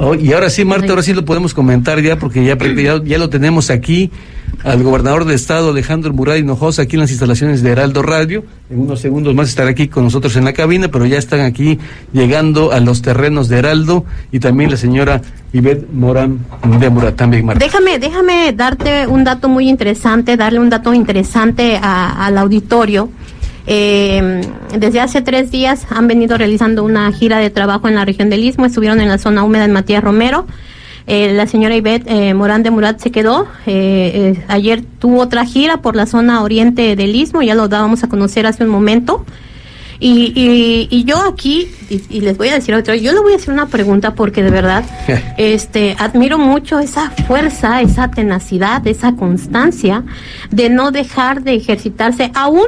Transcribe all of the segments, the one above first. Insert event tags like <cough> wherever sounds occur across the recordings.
Oh, y ahora sí, Marta, ahora sí lo podemos comentar ya, porque ya, ya, ya lo tenemos aquí, al gobernador de Estado, Alejandro Muray Hinojosa, aquí en las instalaciones de Heraldo Radio. En unos segundos más estará aquí con nosotros en la cabina, pero ya están aquí llegando a los terrenos de Heraldo y también la señora Ivette Morán de Murat, también, Marta. Déjame, déjame darte un dato muy interesante, darle un dato interesante a- al auditorio. Eh, desde hace tres días han venido realizando una gira de trabajo en la región del Istmo, estuvieron en la zona húmeda en Matías Romero. Eh, la señora Ivette eh, Morán de Murat se quedó. Eh, eh, ayer tuvo otra gira por la zona oriente del Istmo, ya lo dábamos a conocer hace un momento. Y, y, y yo aquí, y, y les voy a decir otra, yo le voy a hacer una pregunta porque de verdad, <laughs> este, admiro mucho esa fuerza, esa tenacidad, esa constancia de no dejar de ejercitarse aún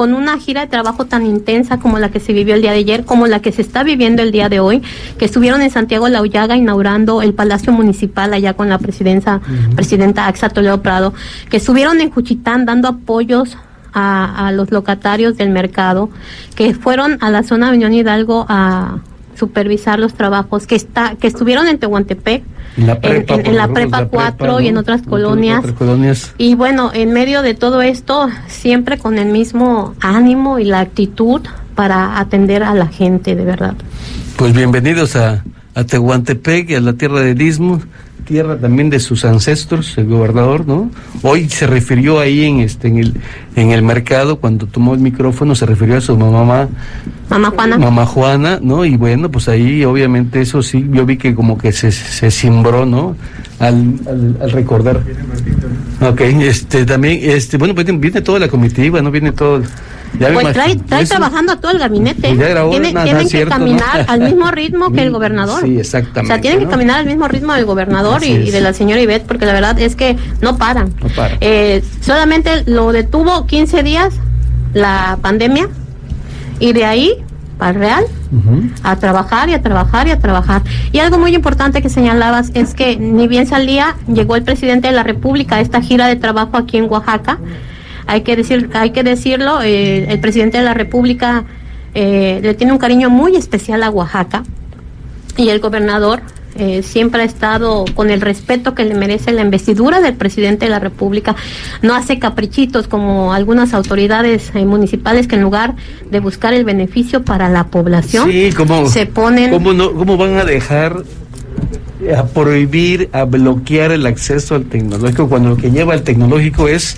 con una gira de trabajo tan intensa como la que se vivió el día de ayer, como la que se está viviendo el día de hoy, que estuvieron en Santiago La Ullaga inaugurando el Palacio Municipal allá con la presidencia, presidenta Axa Toledo Prado, que estuvieron en Juchitán dando apoyos a, a los locatarios del mercado, que fueron a la zona de Unión Hidalgo a supervisar los trabajos, que está, que estuvieron en Tehuantepec, En la prepa, en, en por la ejemplo, prepa la 4 y en otras colonias. Y bueno, en medio de todo esto, siempre con el mismo ánimo y la actitud para atender a la gente, de verdad. Pues bienvenidos a, a Tehuantepec y a la tierra del Istmo, tierra también de sus ancestros, el gobernador, ¿no? Hoy se refirió ahí en este en el en el mercado cuando tomó el micrófono se refirió a su mamá Mamá Juana. mamá Juana, ¿no? Y bueno, pues ahí obviamente eso sí, yo vi que como que se, se cimbró, ¿no? Al, al, al recordar. Ok, este también, este, bueno, pues viene toda la comitiva, ¿no? Viene todo. Pues trae, trae eso- trabajando a todo el gabinete. Tiene- tienen que caminar al mismo ritmo que el <laughs> gobernador. Sí, exactamente, O sea, tienen que caminar al mismo ritmo del gobernador y, de la señora Ivette, porque la verdad es que no paran. No paran. Eh, solamente lo detuvo 15 días la pandemia y de ahí el Real a trabajar y a trabajar y a trabajar. Y algo muy importante que señalabas es que ni bien salía, llegó el presidente de la República a esta gira de trabajo aquí en Oaxaca. Hay que decir, hay que decirlo, eh, el presidente de la República eh, le tiene un cariño muy especial a Oaxaca y el gobernador eh, siempre ha estado con el respeto que le merece la investidura del presidente de la República. No hace caprichitos como algunas autoridades eh, municipales que en lugar de buscar el beneficio para la población, Sí, ¿cómo, se ponen ¿cómo, no, ¿Cómo van a dejar eh, a prohibir, a bloquear el acceso al tecnológico cuando lo que lleva al tecnológico es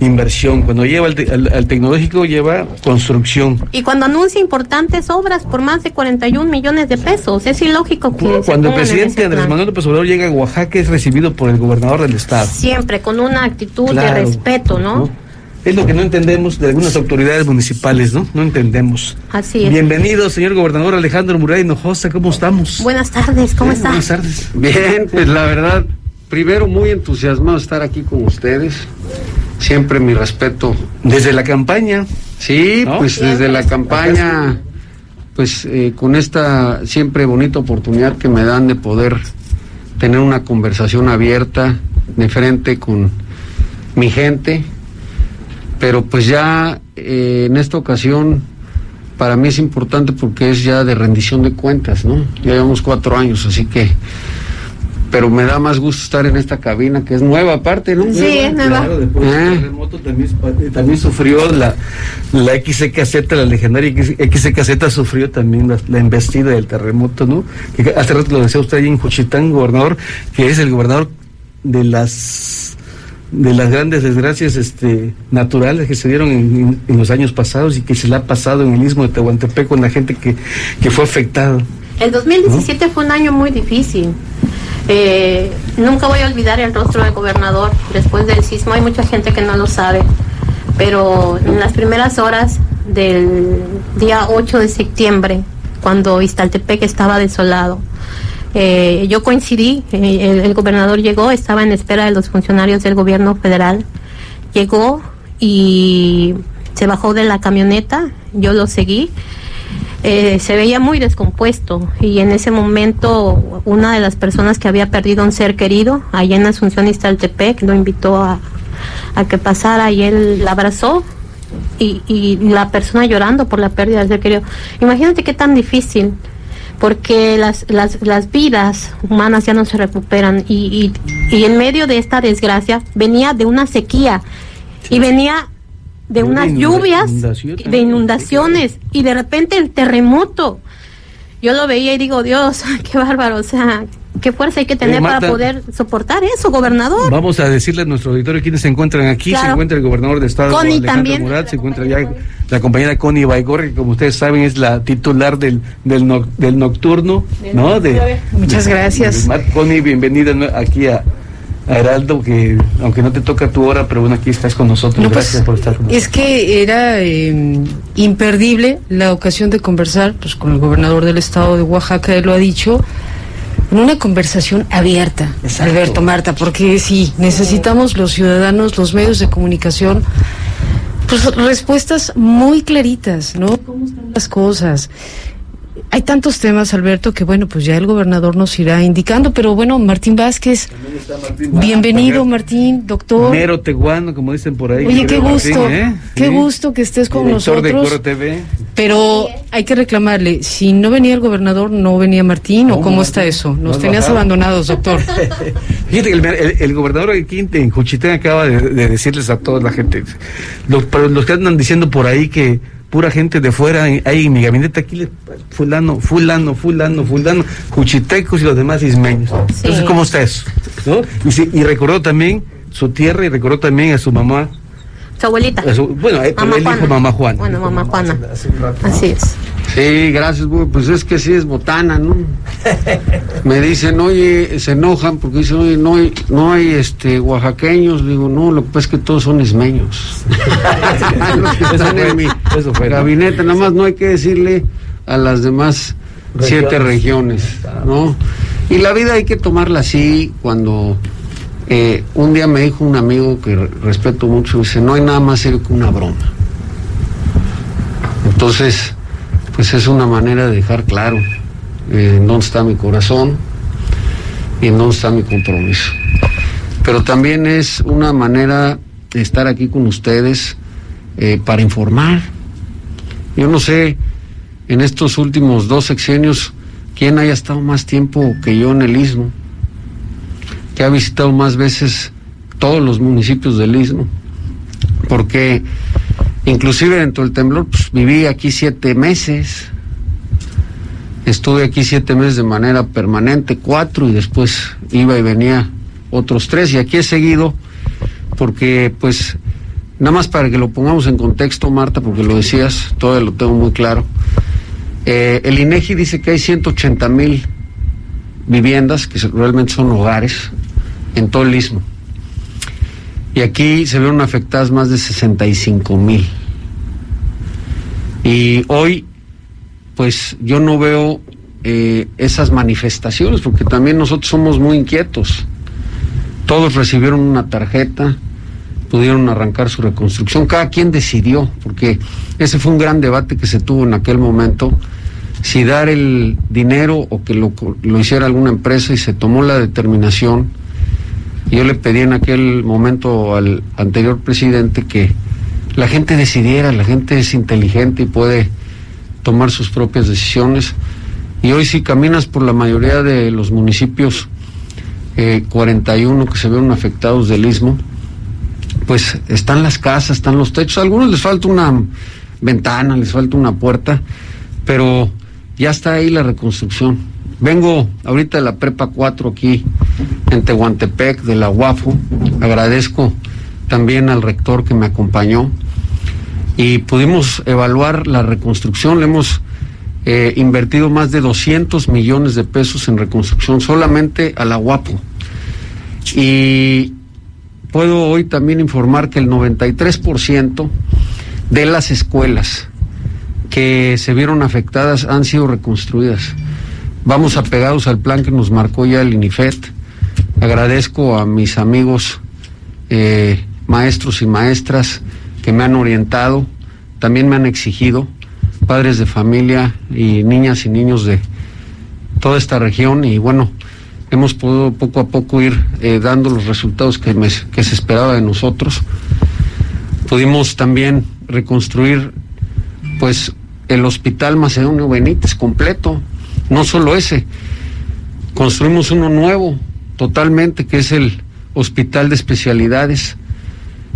inversión? Cuando lleva al, te- al- al tecnológico lleva construcción. y cuando anuncia importantes obras por más de 41 millones de pesos, es ilógico que Cuando el presidente Andrés. Manuel López Obrador llega a Oaxaca es recibido por el gobernador del estado. siempre con una actitud Claro, de respeto, ¿no? Es lo que no entendemos de algunas autoridades municipales, ¿no? No entendemos. Así es. Bienvenido, señor gobernador Alejandro Muray Hinojosa, ¿cómo estamos? Buenas tardes, ¿cómo Bien, está? Buenas tardes. Bien, pues la verdad, primero muy entusiasmado de estar aquí con ustedes. Siempre mi respeto. Desde la campaña. Sí, ¿No? pues desde la campaña, pues eh, con esta siempre bonita oportunidad que me dan de poder tener una conversación abierta, de frente con mi gente. Pero pues ya eh, en esta ocasión para mí es importante porque es ya de rendición de cuentas, ¿no? Ya llevamos cuatro años, así que pero me da más gusto estar en esta cabina que es nueva aparte, ¿no? Sí, es nueva. Claro, después del Eh. terremoto también, también sufrió la, la XCKZ, la legendaria XCKZ sufrió también la, la embestida del terremoto, ¿no? Que hace rato lo decía usted ahí en Juchitán, gobernador, que es el gobernador de las de las grandes desgracias este, naturales que se dieron en, en- en los años pasados y que se le ha pasado en el istmo de Tehuantepec con la gente que, que fue afectada. El 2017 fue un año muy difícil. Eh, nunca voy a olvidar el rostro del gobernador después del sismo. Hay mucha gente que no lo sabe, pero en las primeras horas del día 8 de septiembre, cuando Iztaltepec estaba desolado. Eh, yo coincidí, eh, el, el, gobernador llegó, estaba en espera de los funcionarios del gobierno federal, llegó y se bajó de la camioneta, yo lo seguí. Eh, se veía muy descompuesto y en ese momento una de las personas que había perdido un ser querido allá en Asunción Iztaltepec lo invitó a, a que pasara y él la abrazó y, y, la persona llorando por la pérdida del ser querido. Imagínate qué tan difícil porque las, las, las vidas humanas ya no se recuperan y, y, y en medio de esta desgracia venía de una sequía y venía de unas lluvias, de inundaciones y de repente el terremoto. Yo lo veía y digo, Dios, <laughs> qué bárbaro, o sea, qué fuerza hay que tener Marta, para poder soportar eso, gobernador. Vamos a decirle a nuestro auditorio quiénes se encuentran aquí. Claro. Se encuentra el gobernador de Estado, Connie Alejandro también. Murat, se encuentra ya la compañera Connie Baigor, que como ustedes saben es la titular del, del, no- del nocturno, ¿no? De, Muchas gracias. de- Connie, bienvenida aquí a, a Heraldo, que aunque no te toca tu hora, pero bueno, aquí estás con nosotros. No, pues, Gracias por estar con nosotros. Es que era eh, imperdible la ocasión de conversar pues, con el gobernador del estado de Oaxaca, él lo ha dicho, en una conversación abierta, Exacto. Alberto Marta, porque sí, necesitamos los ciudadanos, los medios de comunicación, pues respuestas muy claritas, ¿no? ¿Cómo están las cosas? Hay tantos temas, Alberto, que bueno, pues ya el gobernador nos irá indicando, pero bueno, Martín Vázquez, bienvenido Martín, doctor. Mero Teguano, como dicen por ahí. Oye, qué gusto, Martín, ¿eh? qué Sí. gusto que estés con Director de nosotros. Coro TV. Pero hay que reclamarle, si no venía el gobernador, no venía Martín, o ¿Cómo, Martín? está eso. Nos tenías abandonados, doctor. <laughs> Fíjate que el, el- el gobernador aquí en, en Juchitán acaba de, de decirles a toda la gente, los, para los que andan diciendo por ahí que pura gente de fuera, hay en mi gabinete aquí, le- fulano, fulano, fulano, fulano, juchitecos y los demás ismeños. Entonces, ¿cómo está eso? ¿No? Y, sí, y recordó también su tierra y recordó también a su mamá. Su abuelita. su- bueno, él, Mamá él dijo Juana. mamá Juana. Bueno, Dijo mamá Juana. Así es. Sí, gracias, güey. Pues es que sí es botana, ¿no? <laughs> Me dicen, oye, se enojan porque dicen, oye, no hay, no hay este, oaxaqueños. Le digo, no, lo que pasa es que todos son ismeños. <laughs> Los que están en mi gabinete, nada más no hay que decirle a las demás siete regiones, ¿no? Y la vida hay que tomarla así cuando... eh, un día me dijo un amigo que re- respeto mucho, dice, no hay nada más serio que una broma. Entonces, pues es una manera de dejar claro eh, en dónde está mi corazón y en dónde está mi compromiso. Pero también es una manera de estar aquí con ustedes eh, para informar. Yo no sé, en estos últimos dos sexenios, quién haya estado más tiempo que yo en el Istmo, que ha visitado más veces todos los municipios del Istmo, porque inclusive dentro del temblor, pues viví aquí siete meses, estuve aquí siete meses de manera permanente, cuatro, y después iba y venía otros tres, y aquí he seguido, porque pues, nada más para que lo pongamos en contexto, Marta, porque lo decías, todavía lo tengo muy claro, eh, el INEGI dice que hay 180 mil viviendas, que realmente son hogares, en todo el istmo. Y aquí se vieron afectadas más de 65 mil. Y hoy, pues yo no veo eh, esas manifestaciones, porque también nosotros somos muy inquietos. Todos recibieron una tarjeta, pudieron arrancar su reconstrucción, cada quien decidió, porque ese fue un gran debate que se tuvo en aquel momento, si dar el dinero o que lo, lo hiciera alguna empresa y se tomó la determinación. Yo le pedí en aquel momento al anterior presidente que la gente decidiera, la gente es inteligente y puede tomar sus propias decisiones. Y hoy si caminas por la mayoría de los municipios, eh, 41 que se vieron afectados del istmo, pues están las casas, están los techos. A algunos les falta una ventana, les falta una puerta, pero ya está ahí la reconstrucción. Vengo ahorita de la Prepa 4 aquí en Tehuantepec, de la UAFO. Agradezco también al rector que me acompañó y pudimos evaluar la reconstrucción. Le hemos eh, invertido más de 200 millones de pesos en reconstrucción solamente a la UAPO. Y puedo hoy también informar que el 93% de las escuelas que se vieron afectadas han sido reconstruidas. Vamos apegados al plan que nos marcó ya el INIFET. Agradezco a mis amigos eh, maestros y maestras que me han orientado, también me han exigido, padres de familia y niñas y niños de toda esta región y bueno, hemos podido poco a poco ir eh, dando los resultados que, que se esperaba de nosotros. Pudimos también reconstruir pues el hospital Macedonio Benítez completo, no solo ese, construimos uno nuevo totalmente que es el hospital de especialidades,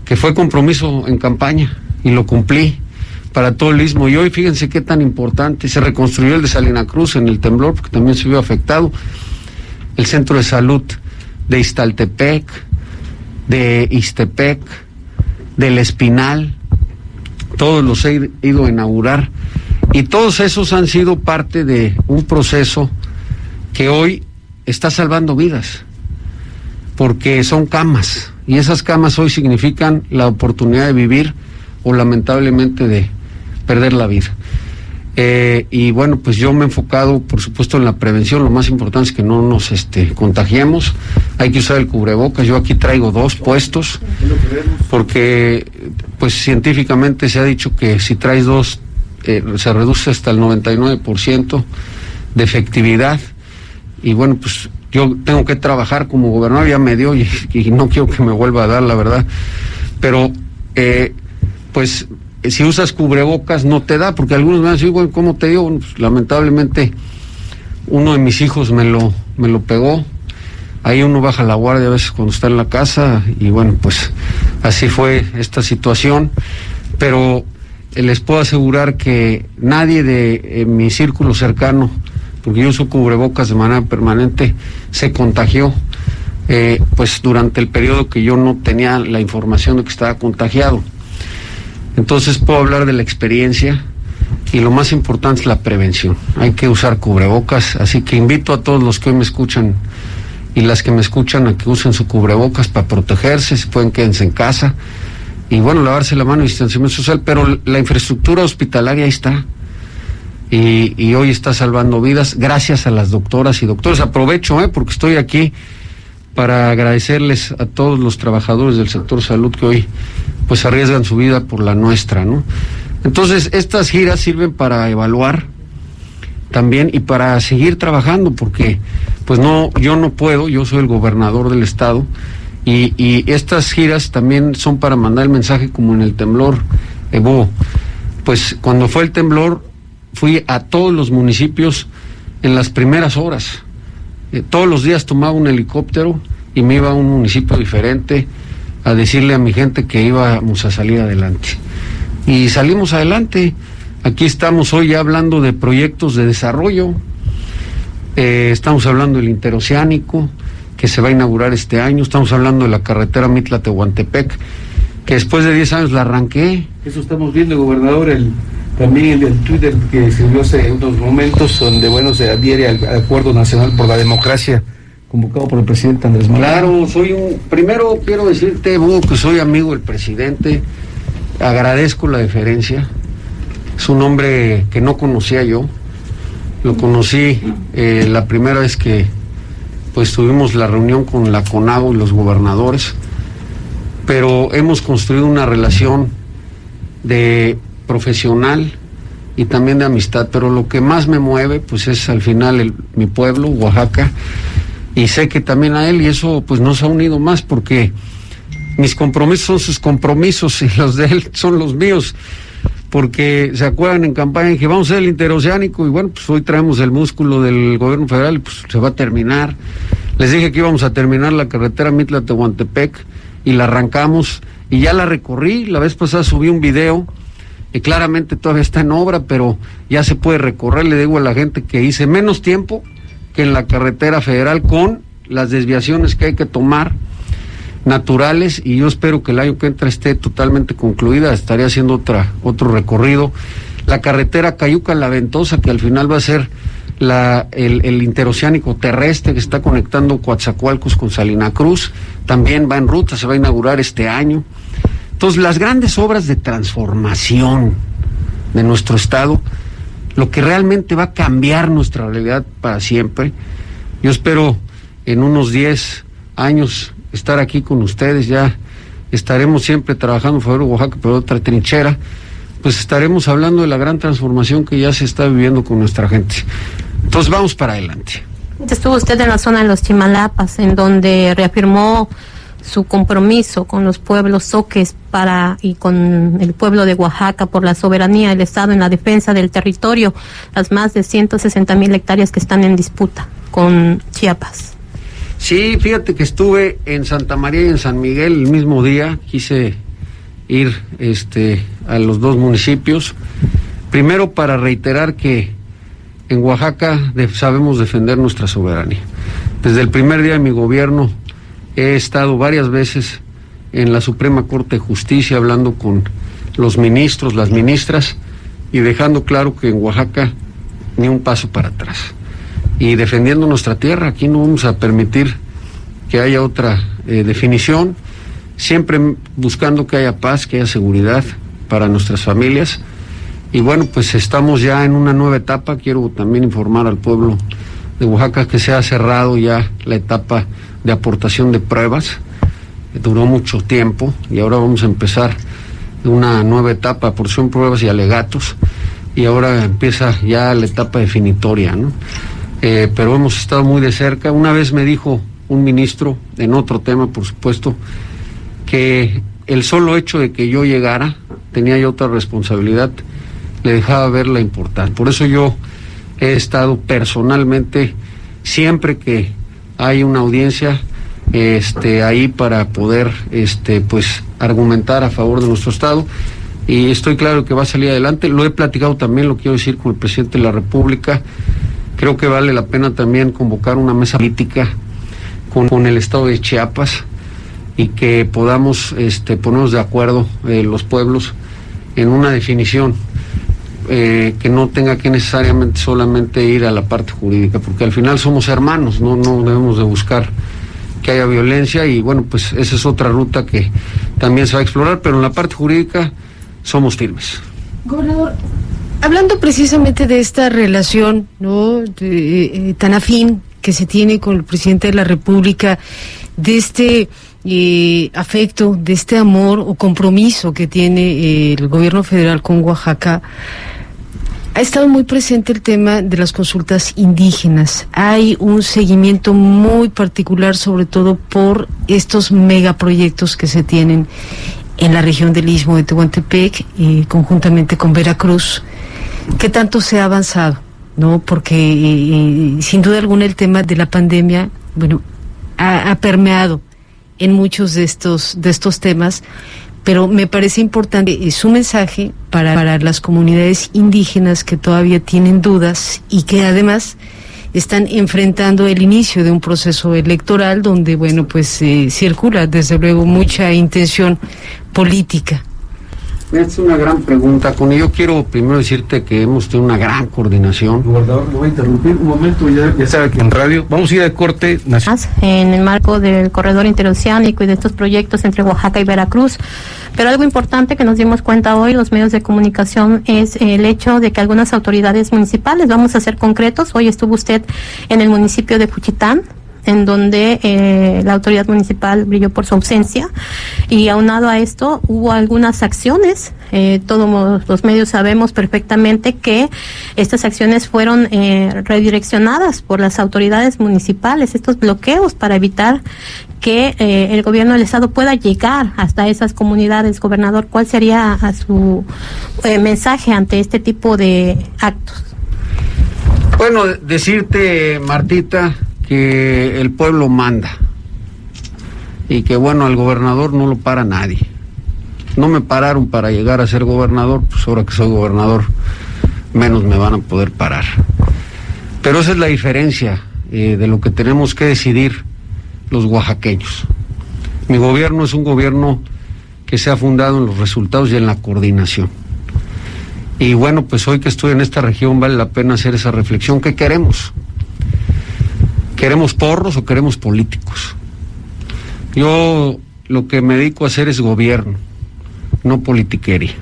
que fue compromiso en campaña y lo cumplí para todo el istmo. Y hoy fíjense qué tan importante, se reconstruyó el de Salina Cruz en el temblor, porque también se vio afectado, el centro de salud de Iztaltepec, de Istepec, del Espinal, todos los he ido a inaugurar. Y todos esos han sido parte de un proceso que hoy está salvando vidas, porque son camas y esas camas hoy significan la oportunidad de vivir o lamentablemente de perder la vida. Eh, y bueno, pues yo me he enfocado, por supuesto, en la prevención. Lo más importante es que no nos este, contagiemos. Hay que usar el cubrebocas. Yo aquí traigo dos puestos, porque pues científicamente se ha dicho que si traes dos, eh, se reduce hasta el 99% de efectividad. Y bueno, pues yo tengo que trabajar como gobernador, ya me dio y, no quiero que me vuelva a dar, la verdad. Pero, eh, pues si usas cubrebocas no te da, porque algunos me van a decir, bueno, ¿cómo te digo? Pues, lamentablemente uno de mis hijos me lo, me lo pegó. Ahí uno baja la guardia a veces cuando está en la casa y bueno, pues así fue esta situación. Pero les puedo asegurar que nadie de mi círculo cercano, porque yo uso cubrebocas de manera permanente, se contagió. Eh, pues durante el periodo que yo no tenía la información de que estaba contagiado. Entonces puedo hablar de la experiencia y lo más importante es la prevención. Hay que usar cubrebocas, así que invito a todos los que hoy me escuchan y las que me escuchan a que usen su cubrebocas para protegerse, si pueden quédense en casa y bueno, lavarse la mano y distanciamiento social, pero la infraestructura hospitalaria ahí está. Y, y, hoy está salvando vidas gracias a las doctoras y doctores. Aprovecho, ¿eh? porque estoy aquí para agradecerles a todos los trabajadores del sector salud que hoy pues arriesgan su vida por la nuestra, ¿no? Entonces, estas giras sirven para evaluar también y para seguir trabajando, porque pues no, yo no puedo, yo soy el gobernador del estado, y, y estas giras también son para mandar el mensaje como en el temblor, Evo. Pues cuando fue el temblor, fui a todos los municipios en las primeras horas. Eh, todos los días tomaba un helicóptero y me iba a un municipio diferente a decirle a mi gente que íbamos a salir adelante. Y salimos adelante. Aquí estamos hoy hablando de proyectos de desarrollo. Eh, estamos hablando del interoceánico, que se va a inaugurar este año. Estamos hablando de la carretera Mitla-Tehuantepec, que después de 10 años la arranqué. Eso estamos viendo, gobernador, el, también el, Twitter que sirvió hace unos momentos, donde, bueno, se adhiere al Acuerdo Nacional por la Democracia convocado por el presidente Andrés Manuel. Claro, soy un. Primero quiero decirte, Hugo, que soy amigo del presidente. Agradezco la deferencia. Es un hombre que no conocía yo. Lo conocí eh, la primera vez que pues tuvimos la reunión con la CONAGO y los gobernadores, pero hemos construido una relación de profesional y también de amistad, pero lo que más me mueve pues es al final el, mi pueblo, Oaxaca, y sé que también a él y eso pues nos ha unido más porque mis compromisos son sus compromisos y los de él son los míos porque se acuerdan en campaña que vamos a hacer el interoceánico y bueno pues hoy traemos el músculo del gobierno federal y pues se va a terminar. Les dije que íbamos a terminar la carretera Mitla Tehuantepec y la arrancamos y ya la recorrí. La vez pasada subí un video y claramente todavía está en obra pero ya se puede recorrer le digo a la gente que hice menos tiempo que en la carretera federal con las desviaciones que hay que tomar naturales y yo espero que el año que entra esté totalmente concluida, estaré haciendo otra, otro recorrido. La carretera Cayuca-La Ventosa, que al final va a ser la, el, el, interoceánico terrestre que está conectando Coatzacoalcos con Salina Cruz, también va en ruta, se va a inaugurar este año. Entonces, las grandes obras de transformación de nuestro Estado, lo que realmente va a cambiar nuestra realidad para siempre. Yo espero en unos 10 años estar aquí con ustedes, ya estaremos siempre trabajando en favor de Oaxaca, pero otra trinchera, pues estaremos hablando de la gran transformación que ya se está viviendo con nuestra gente. Entonces vamos para adelante. Estuvo usted en la zona de los Chimalapas, en donde reafirmó su compromiso con los pueblos soques para y con el pueblo de Oaxaca por la soberanía del Estado en la defensa del territorio, las más de 160 mil hectáreas que están en disputa con Chiapas. Sí, fíjate que estuve en Santa María y en San Miguel el mismo día, quise ir este, a los dos municipios, primero para reiterar que en Oaxaca sabemos defender nuestra soberanía. Desde el primer día de mi gobierno he estado varias veces en la Suprema Corte de Justicia hablando con los ministros, las ministras, y dejando claro que en Oaxaca ni un paso para atrás. Y defendiendo nuestra tierra, aquí no vamos a permitir que haya otra eh, definición, siempre buscando que haya paz, que haya seguridad para nuestras familias y bueno, pues estamos ya en una nueva etapa. Quiero también informar al pueblo de Oaxaca que se ha cerrado ya la etapa de aportación de pruebas. Duró mucho tiempo y ahora vamos a empezar una nueva etapa, aportación pruebas y alegatos. Y ahora empieza ya la etapa definitoria, ¿no? Eh, pero hemos estado muy de cerca. Una vez me dijo un ministro, en otro tema, por supuesto, que el solo hecho de que yo llegara, tenía yo otra responsabilidad, le dejaba ver la importancia. Por eso yo he estado personalmente, siempre que hay una audiencia, este, ahí para poder este, pues, argumentar a favor de nuestro Estado. Y estoy claro que va a salir adelante. Lo he platicado también, lo quiero decir, con el presidente de la República. Creo que vale la pena también convocar una mesa política con, el Estado de Chiapas y que podamos este, ponernos de acuerdo eh, los pueblos en una definición eh, que no tenga que necesariamente solamente ir a la parte jurídica, porque al final somos hermanos, no, no debemos de buscar que haya violencia y bueno, pues esa es otra ruta que también se va a explorar, pero en la parte jurídica somos firmes. Gobernador, hablando precisamente de esta relación no eh, tan afín que se tiene con el presidente de la República, de este eh, afecto, de este amor o compromiso que tiene el gobierno federal con Oaxaca, ha estado muy presente el tema de las consultas indígenas. Hay un seguimiento muy particular, sobre todo por estos megaproyectos que se tienen en la región del Istmo de Tehuantepec, y conjuntamente con Veracruz. ¿Qué tanto se ha avanzado? ¿No? Porque eh, eh, sin duda alguna el tema de la pandemia, bueno, ha, ha permeado en muchos de estos, de estos temas, pero me parece importante su mensaje para, para, las comunidades indígenas que todavía tienen dudas y que además están enfrentando el inicio de un proceso electoral donde, bueno, pues eh, circula desde luego mucha intención política. Es una gran pregunta. Con ello quiero primero decirte que hemos tenido una gran coordinación. Gobernador, lo voy a interrumpir un momento, ya, ya sabe que en radio vamos a ir a corte nacional. En el marco del corredor interoceánico y de estos proyectos entre Oaxaca y Veracruz. Pero algo importante que nos dimos cuenta hoy, los medios de comunicación, es el hecho de que algunas autoridades municipales, vamos a ser concretos, hoy estuvo usted en el municipio de Puchitán, en donde eh, la autoridad municipal brilló por su ausencia y aunado a esto hubo algunas acciones. Eh, todos los medios sabemos perfectamente que estas acciones fueron eh, redireccionadas por las autoridades municipales, estos bloqueos para evitar que eh, el gobierno del estado pueda llegar hasta esas comunidades. Gobernador, ¿cuál sería a su mensaje ante este tipo de actos? Bueno, decirte, Martita, que el pueblo manda y que bueno, al gobernador no lo para nadie. No me pararon para llegar a ser gobernador, pues ahora que soy gobernador, menos me van a poder parar. Pero esa es la diferencia eh, de lo que tenemos que decidir los oaxaqueños. Mi gobierno es un gobierno que se ha fundado en los resultados y en la coordinación. Y bueno, pues hoy que estoy en esta región vale la pena hacer esa reflexión. ¿Qué queremos? ¿Queremos porros o queremos políticos? Yo lo que me dedico a hacer es gobierno, no politiquería.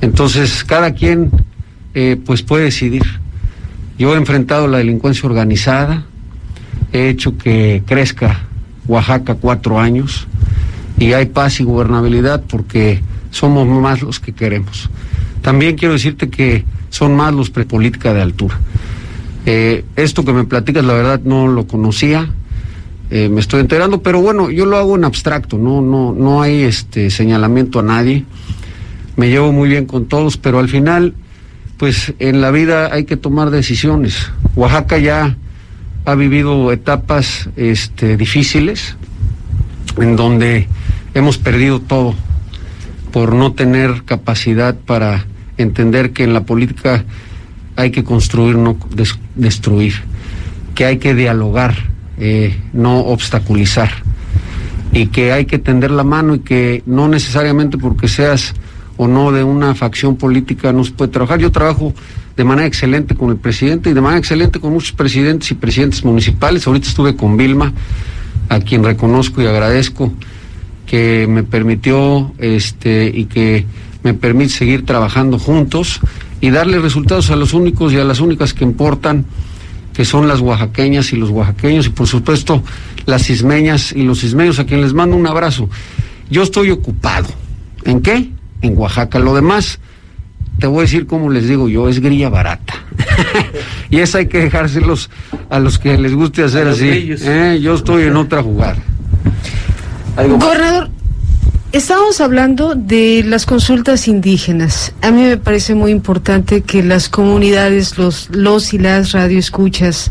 Entonces, cada quien eh, pues puede decidir. Yo he enfrentado la delincuencia organizada, he hecho que crezca Oaxaca cuatro años y hay paz y gobernabilidad porque somos más los que queremos. También quiero decirte que son más los prepolítica de altura. Eh, esto que me platicas, la verdad, no lo conocía. Eh, me estoy enterando, pero bueno, yo lo hago en abstracto, no, no, no hay este señalamiento a nadie. Me llevo muy bien con todos, pero al final, pues en la vida hay que tomar decisiones. Oaxaca ya ha vivido etapas este, difíciles, en donde hemos perdido todo por no tener capacidad para entender que en la política hay que construir, no destruir, que hay que dialogar, eh, no obstaculizar, y que hay que tender la mano y que no necesariamente porque seas o no de una facción política no se puede trabajar. Yo trabajo de manera excelente con el presidente y de manera excelente con muchos presidentes y presidentes municipales. Ahorita estuve con Vilma, a quien reconozco y agradezco que me permitió este y que me permite seguir trabajando juntos y darle resultados a los únicos y a las únicas que importan, que son las oaxaqueñas y los oaxaqueños y por supuesto las cismeñas y los cismeños a quien les mando un abrazo. Yo estoy ocupado. ¿En qué? En Oaxaca. Lo demás, te voy a decir como les digo yo, es grilla barata. <laughs> y esa hay que dejárselos a los que les guste hacer así. ¿eh? Yo estoy en otra jugada. Gobernador, Estamos hablando de las consultas indígenas. A mí me parece muy importante que las comunidades, los, los y las radioescuchas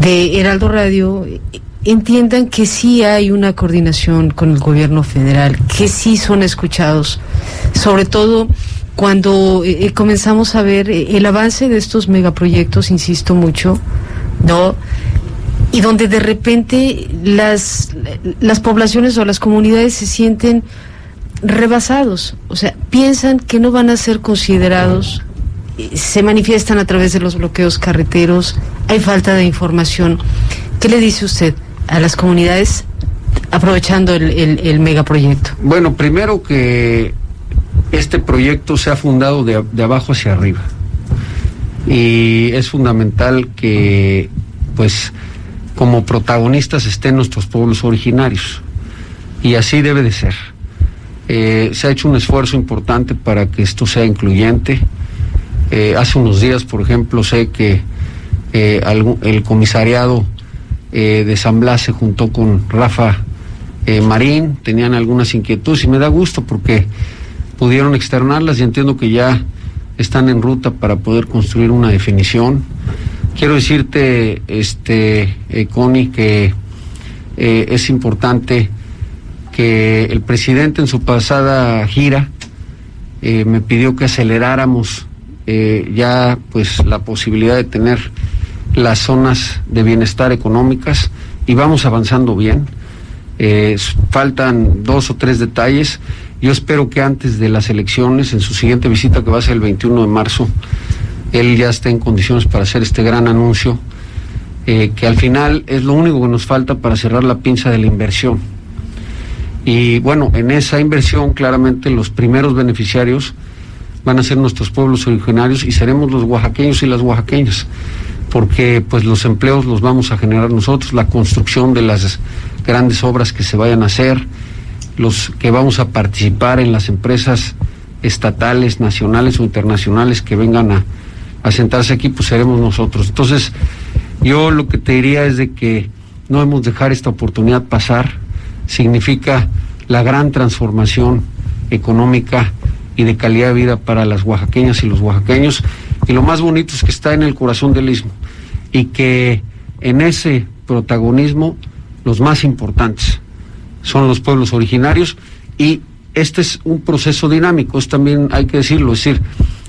de Heraldo Radio entiendan que sí hay una coordinación con el gobierno federal, que sí son escuchados, sobre todo cuando eh, comenzamos a ver eh, el avance de estos megaproyectos, insisto mucho, ¿no? Y donde de repente las, las poblaciones o las comunidades se sienten rebasados, o sea, piensan que no van a ser considerados, se manifiestan a través de los bloqueos carreteros, hay falta de información. ¿Qué le dice usted a las comunidades aprovechando el, el, megaproyecto? Bueno, primero que este proyecto se ha fundado de, de abajo hacia arriba y es fundamental que pues como protagonistas estén nuestros pueblos originarios. Y así debe de ser. Eh, se ha hecho un esfuerzo importante para que esto sea incluyente. Eh, hace unos días, por ejemplo, sé que eh, el comisariado de San Blas se juntó con Rafa Marín, tenían algunas inquietudes y me da gusto porque pudieron externarlas y entiendo que ya están en ruta para poder construir una definición. Quiero decirte, este, eh, Connie, que eh, es importante que el presidente en su pasada gira eh, me pidió que aceleráramos ya pues la posibilidad de tener las zonas de bienestar económicas y vamos avanzando bien. faltan dos o tres detalles. Yo espero que antes de las elecciones, en su siguiente visita que va a ser el 21 de marzo, él ya está en condiciones para hacer este gran anuncio, eh, que al final es lo único que nos falta para cerrar la pinza de la inversión. Y bueno, en esa inversión claramente los primeros beneficiarios van a ser nuestros pueblos originarios y seremos los oaxaqueños y las oaxaqueñas, porque pues los empleos los vamos a generar nosotros, la construcción de las grandes obras que se vayan a hacer, los que vamos a participar en las empresas estatales, nacionales o internacionales que vengan a a sentarse aquí, pues seremos nosotros. Entonces, yo lo que te diría es de que no hemos de dejar esta oportunidad pasar. Significa la gran transformación económica y de calidad de vida para las oaxaqueñas y los oaxaqueños. Y lo más bonito es que está en el corazón del istmo y que en ese protagonismo los más importantes son los pueblos originarios y este es un proceso dinámico, es también hay que decirlo, es decir,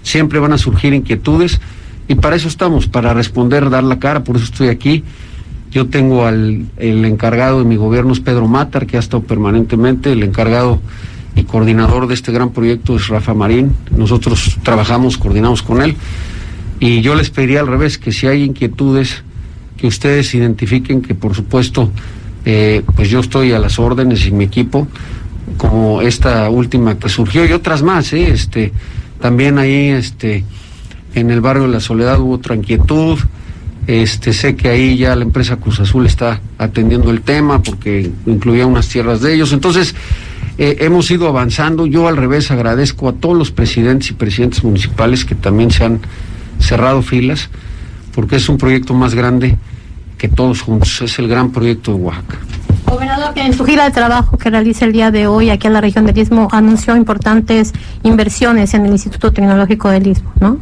siempre van a surgir inquietudes y para eso estamos, para responder, dar la cara, por eso estoy aquí. Yo tengo al el encargado de mi gobierno es Pedro Matar, que ha estado permanentemente, el encargado y coordinador de este gran proyecto es Rafa Marín. Nosotros trabajamos, coordinamos con él. Y yo les pediría al revés, que si hay inquietudes, que ustedes identifiquen que por supuesto, eh, pues yo estoy a las órdenes y mi equipo como esta última que surgió y otras más, ¿eh? este, también ahí, este, en el barrio de la Soledad hubo otra inquietud, este, sé que ahí ya la empresa Cruz Azul está atendiendo el tema porque incluía unas tierras de ellos. Entonces, eh, hemos ido avanzando. Yo al revés agradezco a todos los presidentes y presidentes municipales que también se han cerrado filas porque es un proyecto más grande que todos juntos. Es el gran proyecto de Oaxaca. Gobernador, que en su gira de trabajo que realiza el día de hoy aquí en la región del Istmo anunció importantes inversiones en el Instituto Tecnológico del Istmo, ¿no?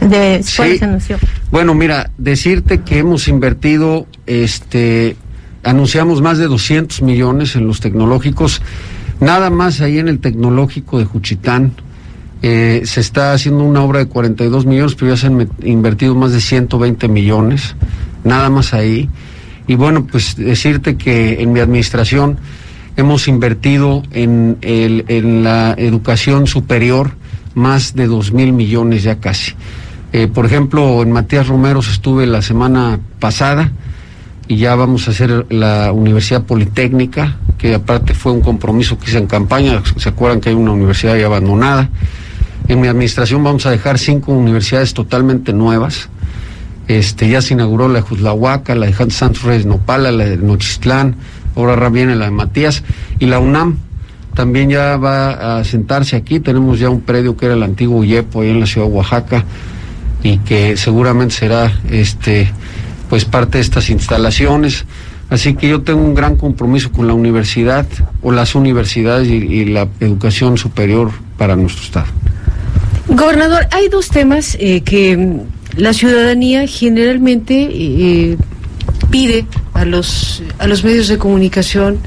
De, Sí. se anunció? Bueno, mira, decirte que hemos invertido, este, anunciamos más de 200 millones en los tecnológicos, nada más ahí en el tecnológico de Juchitán. eh, se está haciendo una obra de 42 millones, pero ya se han invertido más de 120 millones, nada más ahí. Y bueno, pues decirte que en mi administración hemos invertido en, el, en la educación superior más de 2 mil millones ya casi. Eh, por ejemplo, en Matías Romeros estuve la semana pasada y ya vamos a hacer la Universidad Politécnica, que aparte fue un compromiso que hice en campaña. ¿Se acuerdan que hay una universidad ya abandonada? En mi administración vamos a dejar cinco universidades totalmente nuevas. Este, ya se inauguró la de Juzlahuaca, la de Santos Reyes Nopala, la de Nochistlán, ahora viene la de Matías, y la UNAM también ya va a sentarse aquí. Tenemos ya un predio que era el antiguo UYEPO ahí en la ciudad de Oaxaca y que seguramente será este pues parte de estas instalaciones. Así que yo tengo un gran compromiso con la universidad o las universidades y, la educación superior para nuestro estado. Gobernador, hay dos temas eh, que la ciudadanía generalmente eh, pide a los, a los medios de comunicación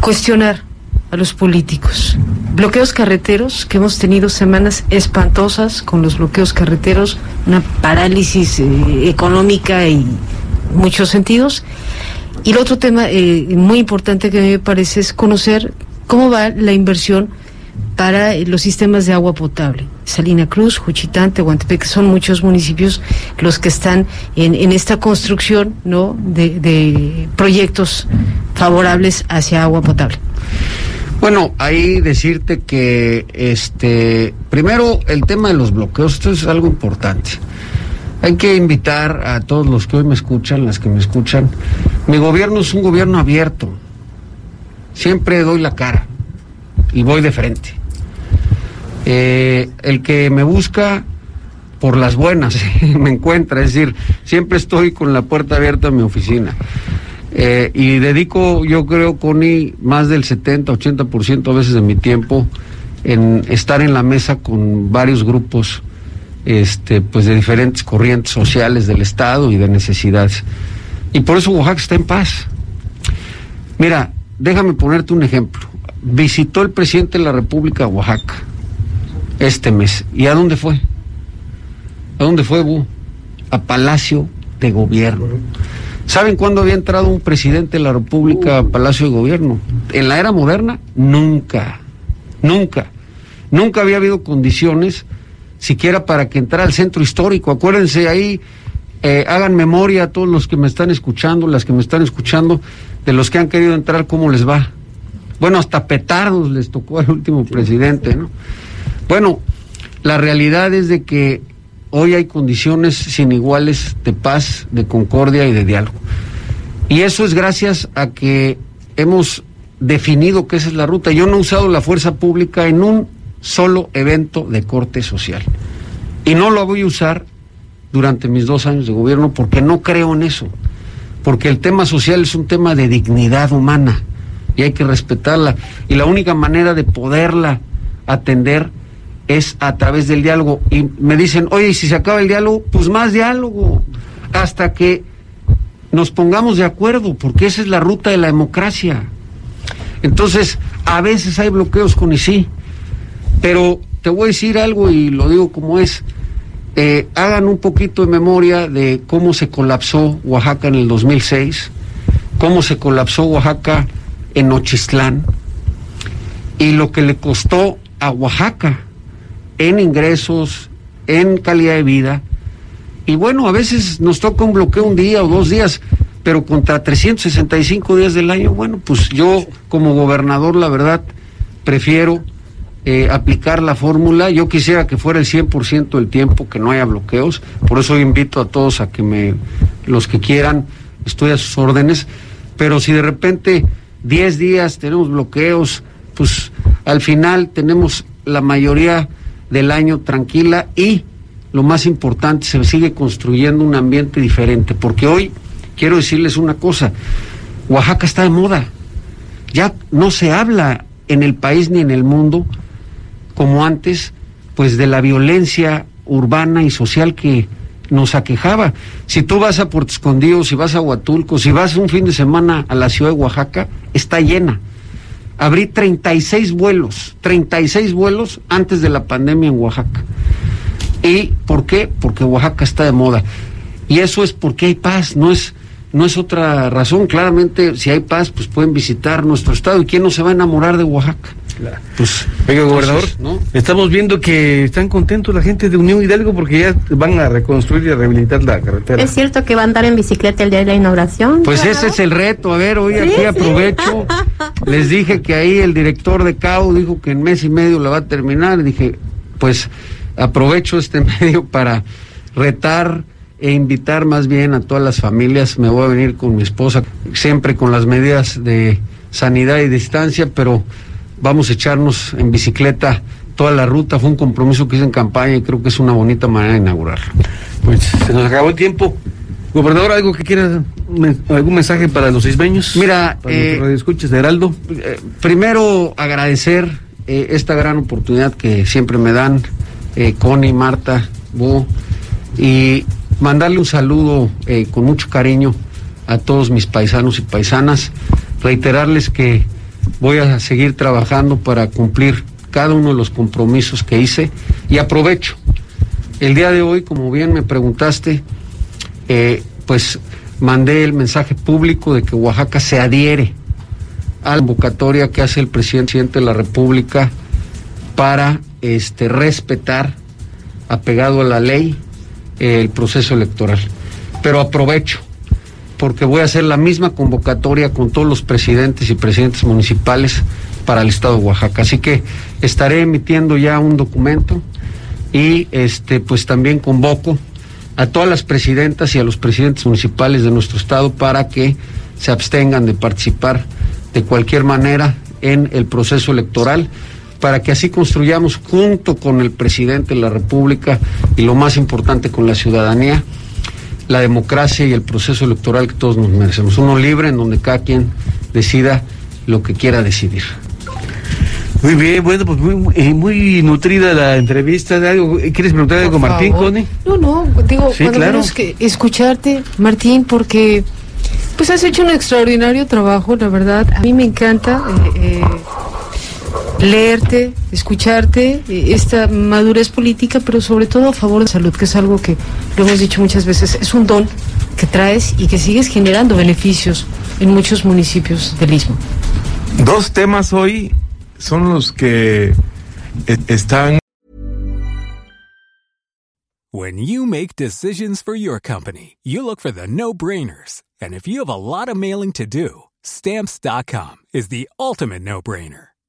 cuestionar a los políticos. Bloqueos carreteros, que hemos tenido semanas espantosas con los bloqueos carreteros, una parálisis eh, económica y muchos sentidos. Y el otro tema eh, muy importante que me parece es conocer cómo va la inversión para los sistemas de agua potable. Salina Cruz, Juchitán, Tehuantepec, son muchos municipios los que están en, en esta construcción ¿no? de, de proyectos favorables hacia agua potable. Bueno, ahí decirte que este primero el tema de los bloqueos, esto es algo importante. Hay que invitar a todos los que hoy me escuchan, las que me escuchan. Mi gobierno es un gobierno abierto. Siempre doy la cara y voy de frente. Eh, el que me busca por las buenas <laughs> me encuentra, es decir, siempre estoy con la puerta abierta a mi oficina. Eh, y dedico, yo creo, Connie, más del 70, 80% a veces de mi tiempo en estar en la mesa con varios grupos este, pues de diferentes corrientes sociales del Estado y de necesidades. Y por eso Oaxaca está en paz. Mira, déjame ponerte un ejemplo. Visitó el presidente de la República Oaxaca este mes. ¿Y a dónde fue? ¿A dónde fue, Bu? A Palacio de Gobierno. ¿Saben cuándo había entrado un presidente de la República a Palacio de Gobierno? En la era moderna, nunca, nunca. Nunca había habido condiciones siquiera para que entrara al centro histórico. Acuérdense ahí, eh, hagan memoria a todos los que me están escuchando, las que me están escuchando, de los que han querido entrar, cómo les va. Bueno, hasta petardos les tocó al último presidente, ¿no? Bueno, la realidad es de que hoy hay condiciones sin iguales de paz, de concordia y de diálogo. Y eso es gracias a que hemos definido que esa es la ruta. Yo no he usado la fuerza pública en un solo evento de corte social. Y no lo voy a usar durante mis dos años de gobierno porque no creo en eso. Porque el tema social es un tema de dignidad humana y hay que respetarla. Y la única manera de poderla atender es a través del diálogo. Y me dicen, oye, ¿y si se acaba el diálogo? Pues más diálogo. Hasta que nos pongamos de acuerdo, porque esa es la ruta de la democracia. Entonces, a veces hay bloqueos con y sí, pero te voy a decir algo y lo digo como es. Eh, hagan un poquito de memoria de cómo se colapsó Oaxaca en el 2006, cómo se colapsó Oaxaca en Nochistlán y lo que le costó a Oaxaca en ingresos, en calidad de vida. Y bueno, a veces nos toca un bloqueo un día o dos días, pero contra 365 días del año, bueno, pues yo como gobernador, la verdad, prefiero eh, aplicar la fórmula. Yo quisiera que fuera el 100% del tiempo, que no haya bloqueos. Por eso invito a todos a que me, los que quieran, estoy a sus órdenes. Pero si de repente 10 días tenemos bloqueos, pues al final tenemos la mayoría del año tranquila y lo más importante, se sigue construyendo un ambiente diferente. Porque hoy, quiero decirles una cosa, Oaxaca está de moda. Ya no se habla en el país ni en el mundo como antes, pues de la violencia urbana y social que nos aquejaba. Si tú vas a Puerto Escondido, si vas a Huatulco, si vas un fin de semana a la ciudad de Oaxaca, está llena. Abrí 36 vuelos, 36 vuelos antes de la pandemia en Oaxaca. ¿Y por qué? Porque Oaxaca está de moda. Y eso es porque hay paz, no es, no es otra razón. Claramente, si hay paz, pues pueden visitar nuestro estado. ¿Y quién no se va a enamorar de Oaxaca? Pues, oiga, gobernador, ¿no? estamos viendo que están contentos la gente de Unión Hidalgo porque ya van a reconstruir y a rehabilitar la carretera. ¿Es cierto que va a andar en bicicleta el día de la inauguración? Pues ese es el reto. A ver, hoy Sí, aquí sí. aprovecho. <laughs> Les dije que ahí el director de CAU dijo que en mes y medio la va a terminar. Y dije, pues aprovecho este <laughs> medio para retar e invitar más bien a todas las familias. Me voy a venir con mi esposa, siempre con las medidas de sanidad y distancia, pero vamos a echarnos en bicicleta toda la ruta. Fue un compromiso que hice en campaña y creo que es una bonita manera de inaugurarlo. Pues se nos acabó el tiempo. Gobernador, ¿algo que quiera, algún mensaje para los isbeños? Mira, para eh, escuches de Heraldo. Eh, primero agradecer eh, esta gran oportunidad que siempre me dan eh, Connie, Marta, Bo, y mandarle un saludo con mucho cariño a todos mis paisanos y paisanas, reiterarles que voy a seguir trabajando para cumplir cada uno de los compromisos que hice y aprovecho el día de hoy, como bien me preguntaste, eh, pues mandé el mensaje público de que Oaxaca se adhiere a la convocatoria que hace el presidente de la República para este respetar, apegado a la ley, el proceso electoral. Pero aprovecho, porque voy a hacer la misma convocatoria con todos los presidentes y presidentes municipales para el estado de Oaxaca. Así que estaré emitiendo ya un documento y este pues también convoco a todas las presidentas y a los presidentes municipales de nuestro estado para que se abstengan de participar de cualquier manera en el proceso electoral para que así construyamos junto con el presidente de la República y lo más importante con la ciudadanía la democracia y el proceso electoral que todos nos merecemos. Uno libre en donde cada quien decida lo que quiera decidir. Muy bien, bueno, pues muy, eh, muy nutrida la entrevista. ¿Algo- ¿Quieres preguntar algo, Martín. Connie? No, no, digo, Sí, cuando claro. menos que escucharte, Martín, porque pues has hecho un extraordinario trabajo, la verdad. A mí me encanta eh, eh, leerte, escucharte, eh, esta madurez política, pero sobre todo a favor de la salud, que es algo que lo hemos dicho muchas veces, es un don que traes y que sigues generando beneficios en muchos municipios del Istmo. Dos temas hoy son los que e- están When you make decisions for your company, you look for the no brainers. And if you have a lot of mailing to do, stamps.com is the ultimate no brainer.